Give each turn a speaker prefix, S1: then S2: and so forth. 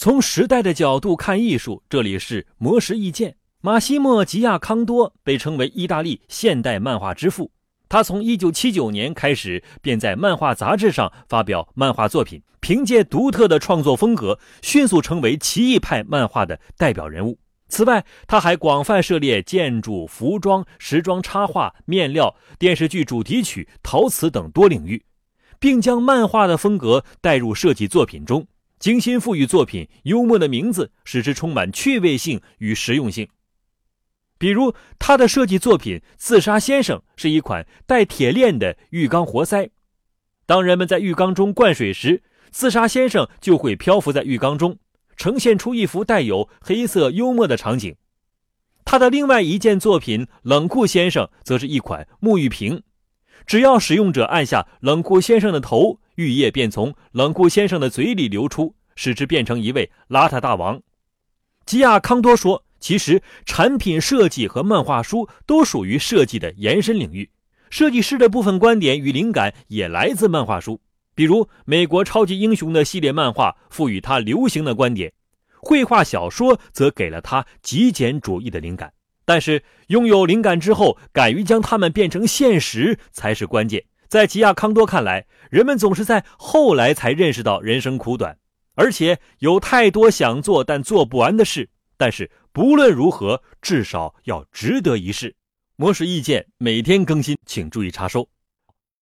S1: 从时代的角度看艺术，这里是魔石意见。马西莫·吉亚康多被称为意大利现代漫画之父。他从1979年开始便在漫画杂志上发表漫画作品，凭借独特的创作风格，迅速成为奇异派漫画的代表人物。此外，他还广泛涉猎建筑、服装、时装插画、面料、电视剧主题曲、陶瓷等多领域，并将漫画的风格带入设计作品中。精心赋予作品幽默的名字，使之充满趣味性与实用性。比如，他的设计作品《自杀先生》是一款带铁链的浴缸活塞。当人们在浴缸中灌水时，自杀先生就会漂浮在浴缸中，呈现出一幅带有黑色幽默的场景。他的另外一件作品《冷酷先生》则是一款沐浴瓶，只要使用者按下冷酷先生的头。玉液便从冷酷先生的嘴里流出，使之变成一位邋遢大王。吉亚康多说：“其实产品设计和漫画书都属于设计的延伸领域，设计师的部分观点与灵感也来自漫画书。比如美国超级英雄的系列漫画赋予他流行的观点，绘画小说则给了他极简主义的灵感。但是拥有灵感之后，敢于将它们变成现实才是关键。”在吉亚康多看来，人们总是在后来才认识到人生苦短，而且有太多想做但做不完的事。但是不论如何，至少要值得一试。模式意见每天更新，请注意查收。